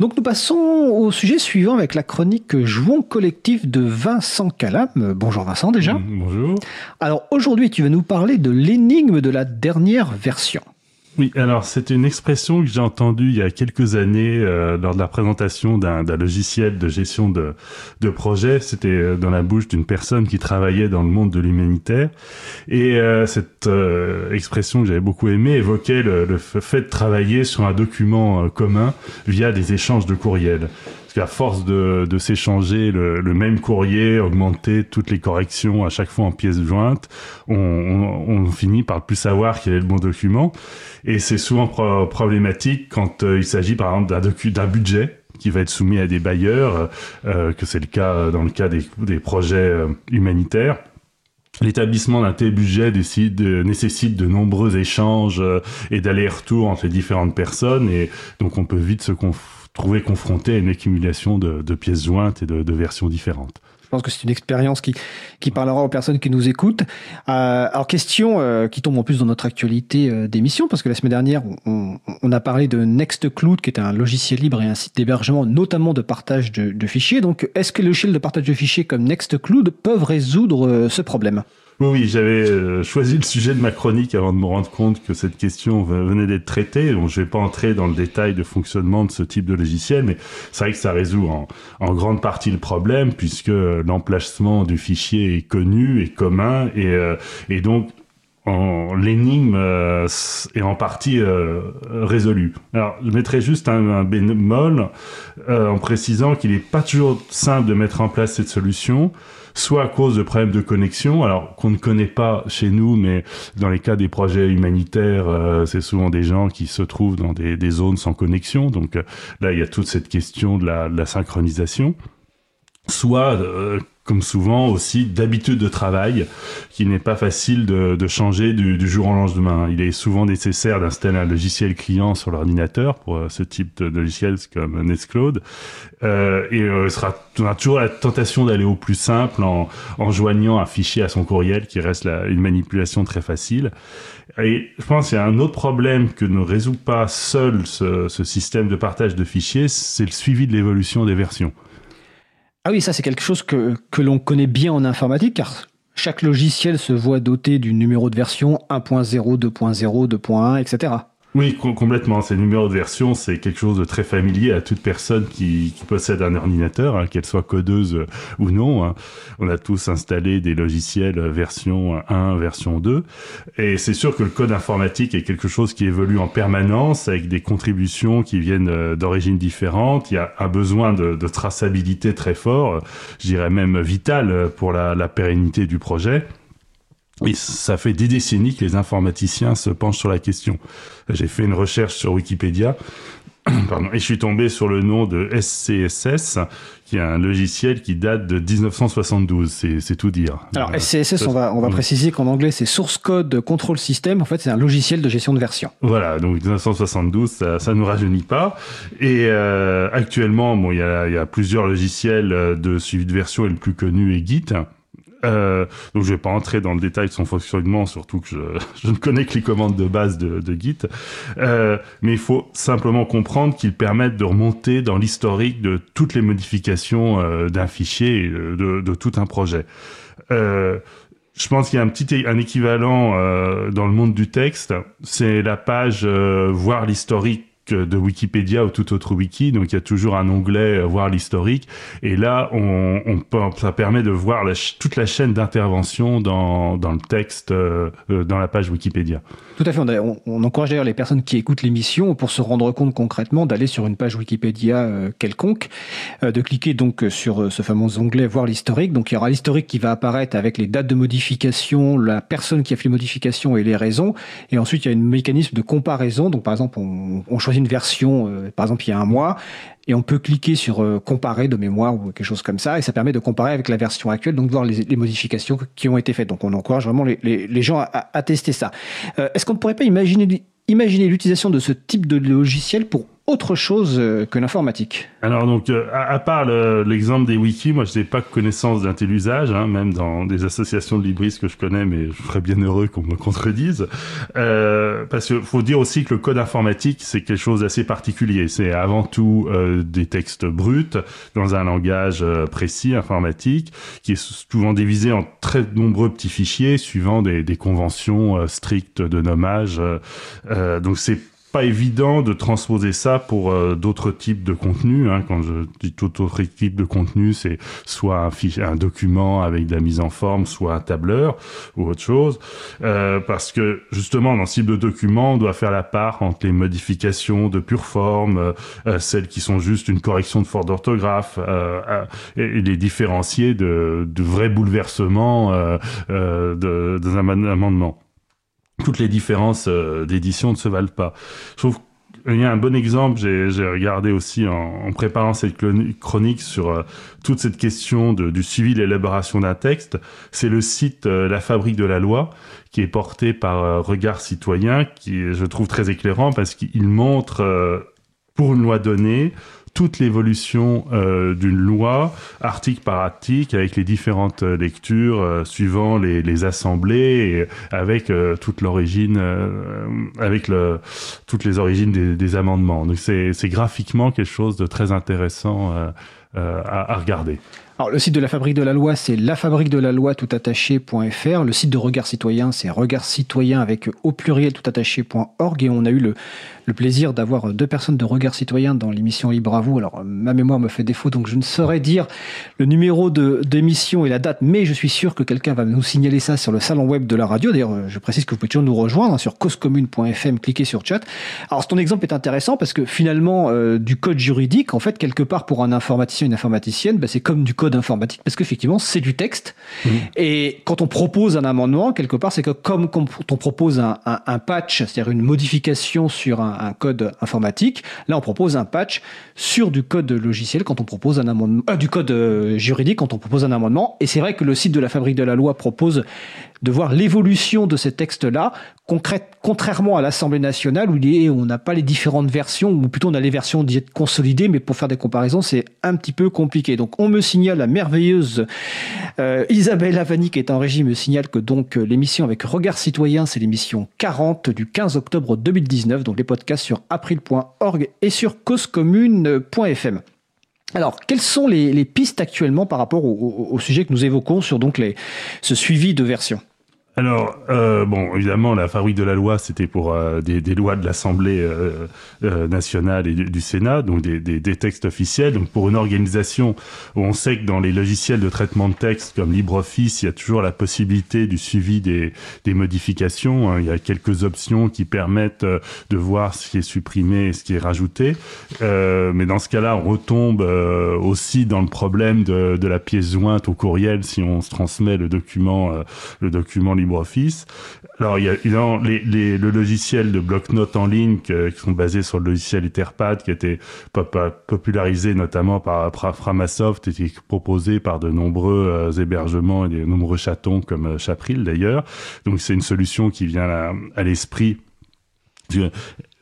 Donc nous passons au sujet suivant avec la chronique Jouons collectif de Vincent Calam. Bonjour Vincent déjà. Bonjour. Alors aujourd'hui tu vas nous parler de l'énigme de la dernière version. Oui, alors c'est une expression que j'ai entendue il y a quelques années euh, lors de la présentation d'un logiciel de gestion de, de projet. C'était euh, dans la bouche d'une personne qui travaillait dans le monde de l'humanitaire. Et euh, cette expression que j'avais beaucoup aimée évoquait le, le, fait de travailler sur un document commun via des échanges de courriels. Parce qu'à force de, de s'échanger le, le, même courrier, augmenter toutes les corrections à chaque fois en pièces jointes, on, on, on finit par plus savoir quel est le bon document. Et c'est souvent pro problématique quand euh, il s'agit par exemple d'un budget qui va être soumis à des bailleurs, euh, que c'est le cas dans le cas des, des projets euh, humanitaires. L'établissement d'un tel budget décide, nécessite de nombreux échanges et d'allers-retours entre les différentes personnes et donc on peut vite se trouver confronté à une accumulation de, pièces jointes et de, versions différentes. Je pense que c'est une expérience qui, parlera aux personnes qui nous écoutent. Euh, alors, question euh, qui tombe en plus dans notre actualité euh, d'émission, parce que la semaine dernière, on, a parlé de Nextcloud, qui est un logiciel libre et un site d'hébergement, notamment de partage de, de fichiers. Donc, est-ce que les logiciels de partage de fichiers comme Nextcloud peuvent résoudre euh, ce problème? Oui, oui, j'avais euh, choisi le sujet de ma chronique avant de me rendre compte que cette question venait d'être traitée. Donc, je vais pas entrer dans le détail de fonctionnement de ce type de logiciel, mais c'est vrai que ça résout en, grande partie le problème puisque l'emplacement du fichier est connu et commun et, euh, et donc l'énigme euh, est en partie euh, résolue. Alors, je mettrai juste un, bémol euh, en précisant qu'il n'est pas toujours simple de mettre en place cette solution, soit à cause de problèmes de connexion, alors qu'on ne connaît pas chez nous, mais dans les cas des projets humanitaires, euh, c'est souvent des gens qui se trouvent dans des, zones sans connexion. Donc là, il y a toute cette question de la, synchronisation soit comme souvent aussi d'habitude de travail qui n'est pas facile de, de changer du, du, jour au lendemain. Il est souvent nécessaire d'installer un logiciel client sur l'ordinateur pour euh, ce type de logiciel comme Nextcloud euh, et euh, sera, on a toujours la tentation d'aller au plus simple en, en joignant un fichier à son courriel qui reste une manipulation très facile. Et je pense qu'il y a un autre problème que ne résout pas seul ce, ce système de partage de fichiers, c'est le suivi de l'évolution des versions. Ah oui, ça c'est quelque chose que, l'on connaît bien en informatique, car chaque logiciel se voit doté du numéro de version 1.0, 2.0, 2.1, etc. Oui, complètement. Ces numéros de version, c'est quelque chose de très familier à toute personne qui, possède un ordinateur, hein, qu'elle soit codeuse ou non. Hein. On a tous installé des logiciels version 1, version 2. Et c'est sûr que le code informatique est quelque chose qui évolue en permanence avec des contributions qui viennent euh, d'origines différentes. Il y a un besoin de, traçabilité très fort, je dirais même vital pour la pérennité du projet. Et ça fait des décennies que les informaticiens se penchent sur la question. J'ai fait une recherche sur Wikipédia Pardon, et je suis tombé sur le nom de SCSS, qui est un logiciel qui date de 1972. C'est tout dire. Alors SCSS, on va, on va préciser qu'en anglais c'est Source Code Control System. En fait, c'est un logiciel de gestion de version. Voilà, donc 1972, ça, ça nous rajeunit pas. Et euh, actuellement, bon, il y a, y a plusieurs logiciels de suivi de version et le plus connu est Git. Euh, donc je vais pas entrer dans le détail de son fonctionnement, surtout que je, je ne connais que les commandes de base de, de Git. Euh, mais il faut simplement comprendre qu'ils permettent de remonter dans l'historique de toutes les modifications euh, d'un fichier, de, de, tout un projet. Euh, je pense qu'il y a un petit un équivalent euh, dans le monde du texte, c'est la page voir l'historique de Wikipédia ou tout autre wiki. Donc il y a toujours un onglet euh, voir l'historique. Et là, ça permet de voir toute la chaîne d'intervention dans, le texte, euh, dans la page Wikipédia. Tout à fait. On, encourage d'ailleurs les personnes qui écoutent l'émission pour se rendre compte concrètement d'aller sur une page Wikipédia euh, quelconque, euh, de cliquer donc sur ce fameux onglet voir l'historique. Donc il y aura l'historique qui va apparaître avec les dates de modification, la personne qui a fait les modifications et les raisons. Et ensuite il y a un mécanisme de comparaison. Donc par exemple on choisit une version, euh, par exemple il y a un mois, et on peut cliquer sur euh, comparer de mémoire ou quelque chose comme ça, et ça permet de comparer avec la version actuelle, donc voir les, modifications qui ont été faites. Donc on encourage vraiment les, gens à, tester ça. Euh, Est-ce qu'on ne pourrait pas imaginer l'utilisation de ce type de logiciel pour autre chose euh, que l'informatique. Alors donc, euh, à, part l'exemple des wikis, moi je n'ai pas connaissance d'un tel usage, hein, même dans des associations de libristes que je connais, mais je serais bien heureux qu'on me contredise. Euh, parce qu'il faut dire aussi que le code informatique, c'est quelque chose d'assez particulier. C'est avant tout euh, des textes bruts dans un langage précis, informatique, qui est souvent divisé en très nombreux petits fichiers suivant des, des conventions strictes de nommage. donc c'est pas évident de transposer ça pour euh, d'autres types de contenus. Hein. Quand je dis tout autre type de contenu, c'est soit un, fichier, un document avec de la mise en forme, soit un tableur ou autre chose. Euh, parce que justement, dans ce type de document, on doit faire la part entre les modifications de pure forme, euh, celles qui sont juste une correction de faute d'orthographe, et, les différencier de, de vrais bouleversements d'un amendement toutes les différences euh, d'édition ne se valent pas. Je trouve il y a un bon exemple, j'ai regardé aussi en, préparant cette chronique sur euh, toute cette question du suivi de l'élaboration d'un texte. C'est le site euh, La Fabrique de la Loi qui est porté par Regard Citoyen, qui je trouve très éclairant parce qu'il montre pour une loi donnée toute l'évolution euh, d'une loi, article par article, avec les différentes euh, lectures euh, suivant les, les, assemblées, et avec toute l'origine, avec le, toutes les origines des, des amendements. Donc c'est graphiquement quelque chose de très intéressant à, à regarder. Alors, le site de la Fabrique de la Loi, c'est lafabrique de la loi tout attaché.fr. Le site de Regard Citoyen, c'est regard citoyen avec au pluriel tout attaché.org. Et on a eu le, plaisir d'avoir deux personnes de Regard Citoyen dans l'émission Libre à vous. Alors, ma mémoire me fait défaut, donc je ne saurais dire le numéro d'émission et la date, mais je suis sûr que quelqu'un va nous signaler ça sur le salon web de la radio. D'ailleurs, je précise que vous pouvez toujours nous rejoindre hein, sur causecommune.fm, cliquez sur chat. Alors, ton exemple est intéressant parce que finalement, euh, du code juridique, en fait, quelque part pour un informaticien, une informaticienne, bah, c'est comme du code informatique parce qu'effectivement, c'est du texte. Mmh. Et quand on propose un amendement, quelque part, c'est que comme quand on propose un, un, patch, c'est-à-dire une modification sur un, code informatique, là, on propose un patch sur du code logiciel quand on propose un amendement, euh, du code euh, juridique quand on propose un amendement. Et c'est vrai que le site de la Fabrique de la Loi propose de voir l'évolution de ces textes-là, contrairement à l'Assemblée nationale où on n'a pas les différentes versions, ou plutôt on a les versions dites consolidées, mais pour faire des comparaisons, c'est un petit peu compliqué. Donc on me signale, la merveilleuse euh, Isabelle Avani qui est en régie, me signale que donc euh, l'émission avec Regard Citoyen, c'est l'émission 40 du 15 octobre 2019, donc les podcasts sur april.org et sur causecommune.fm. Alors, quelles sont les, pistes actuellement par rapport au, sujet que nous évoquons sur donc ce suivi de versions alors, euh, bon, évidemment, la fabrique de la loi, c'était pour euh, des, des, lois de l'Assemblée euh, euh nationale et du, Sénat, donc des, des, des, textes officiels. Donc, pour une organisation où on sait que dans les logiciels de traitement de texte comme LibreOffice, il y a toujours la possibilité du suivi des, modifications. Hein. Il y a quelques options qui permettent euh, de voir ce qui est supprimé et ce qui est rajouté. mais dans ce cas-là, on retombe aussi dans le problème de, de, la pièce jointe au courriel si on se transmet le document, le document LibreOffice. Alors, il y a les, le logiciel de bloc-notes en ligne qui sont basés sur le logiciel Etherpad qui a été popularisé notamment par Framasoft et qui est proposé par de nombreux euh, hébergements et de nombreux chatons comme euh, Chapril d'ailleurs. Donc, c'est une solution qui vient à, à l'esprit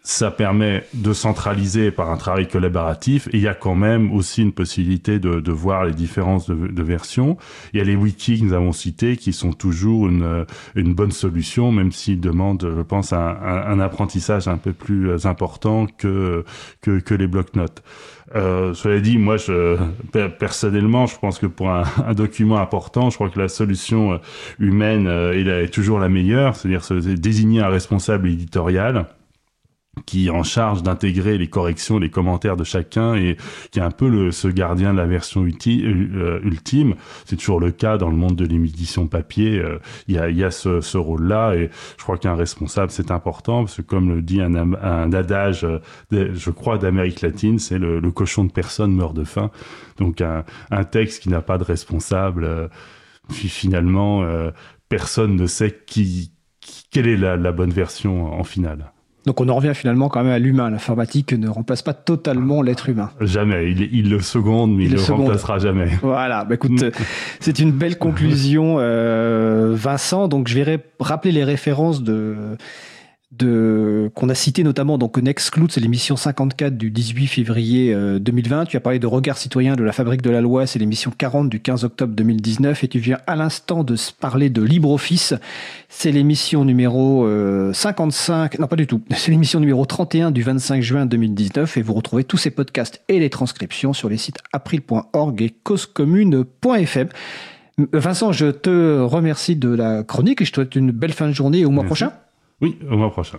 ça permet de centraliser par un travail collaboratif il y a quand même aussi une possibilité de, de voir les différences de, de, versions. Il y a les wikis que nous avons cités qui sont toujours une, une bonne solution, même s'ils demandent, je pense, un, un, apprentissage un peu plus important que, que, que les blocs-notes. Euh, cela dit, moi, je, personnellement, je pense que pour un, un, document important, je crois que la solution euh, humaine euh, est toujours la meilleure, c'est-à-dire désigner un responsable éditorial qui est en charge d'intégrer les corrections, les commentaires de chacun et qui est un peu le, ce gardien de la version euh, ultime. C'est toujours le cas dans le monde de l'édition papier. Euh, il y a, y a ce, ce rôle-là et je crois qu'un responsable c'est important parce que comme le dit un, un adage, euh, je crois d'Amérique latine, c'est le, le, cochon de personne meurt de faim. Donc un, un texte qui n'a pas de responsable, puis finalement personne ne sait qui, quelle est la, la bonne version en finale. Donc on en revient finalement quand même à l'humain. L'informatique ne remplace pas totalement l'être humain. Jamais. Il, il, le seconde, mais il, ne le, remplacera jamais. Voilà. Bah, écoute, c'est une belle conclusion, euh, Vincent. Donc je vais rappeler les références de de qu'on a cité notamment donc Nexclude, c'est l'émission 54 du 18 février 2020. Tu as parlé de Regard citoyen de la fabrique de la loi, c'est l'émission 40 du 15 octobre 2019. Et tu viens à l'instant de parler de LibreOffice, c'est l'émission numéro 55, non pas du tout, c'est l'émission numéro 31 du 25 juin 2019. Et vous retrouvez tous ces podcasts et les transcriptions sur les sites april.org et causecommune.fm. Vincent, je te remercie de la chronique et je te souhaite une belle fin de journée au mois prochain. Oui, au mois prochain.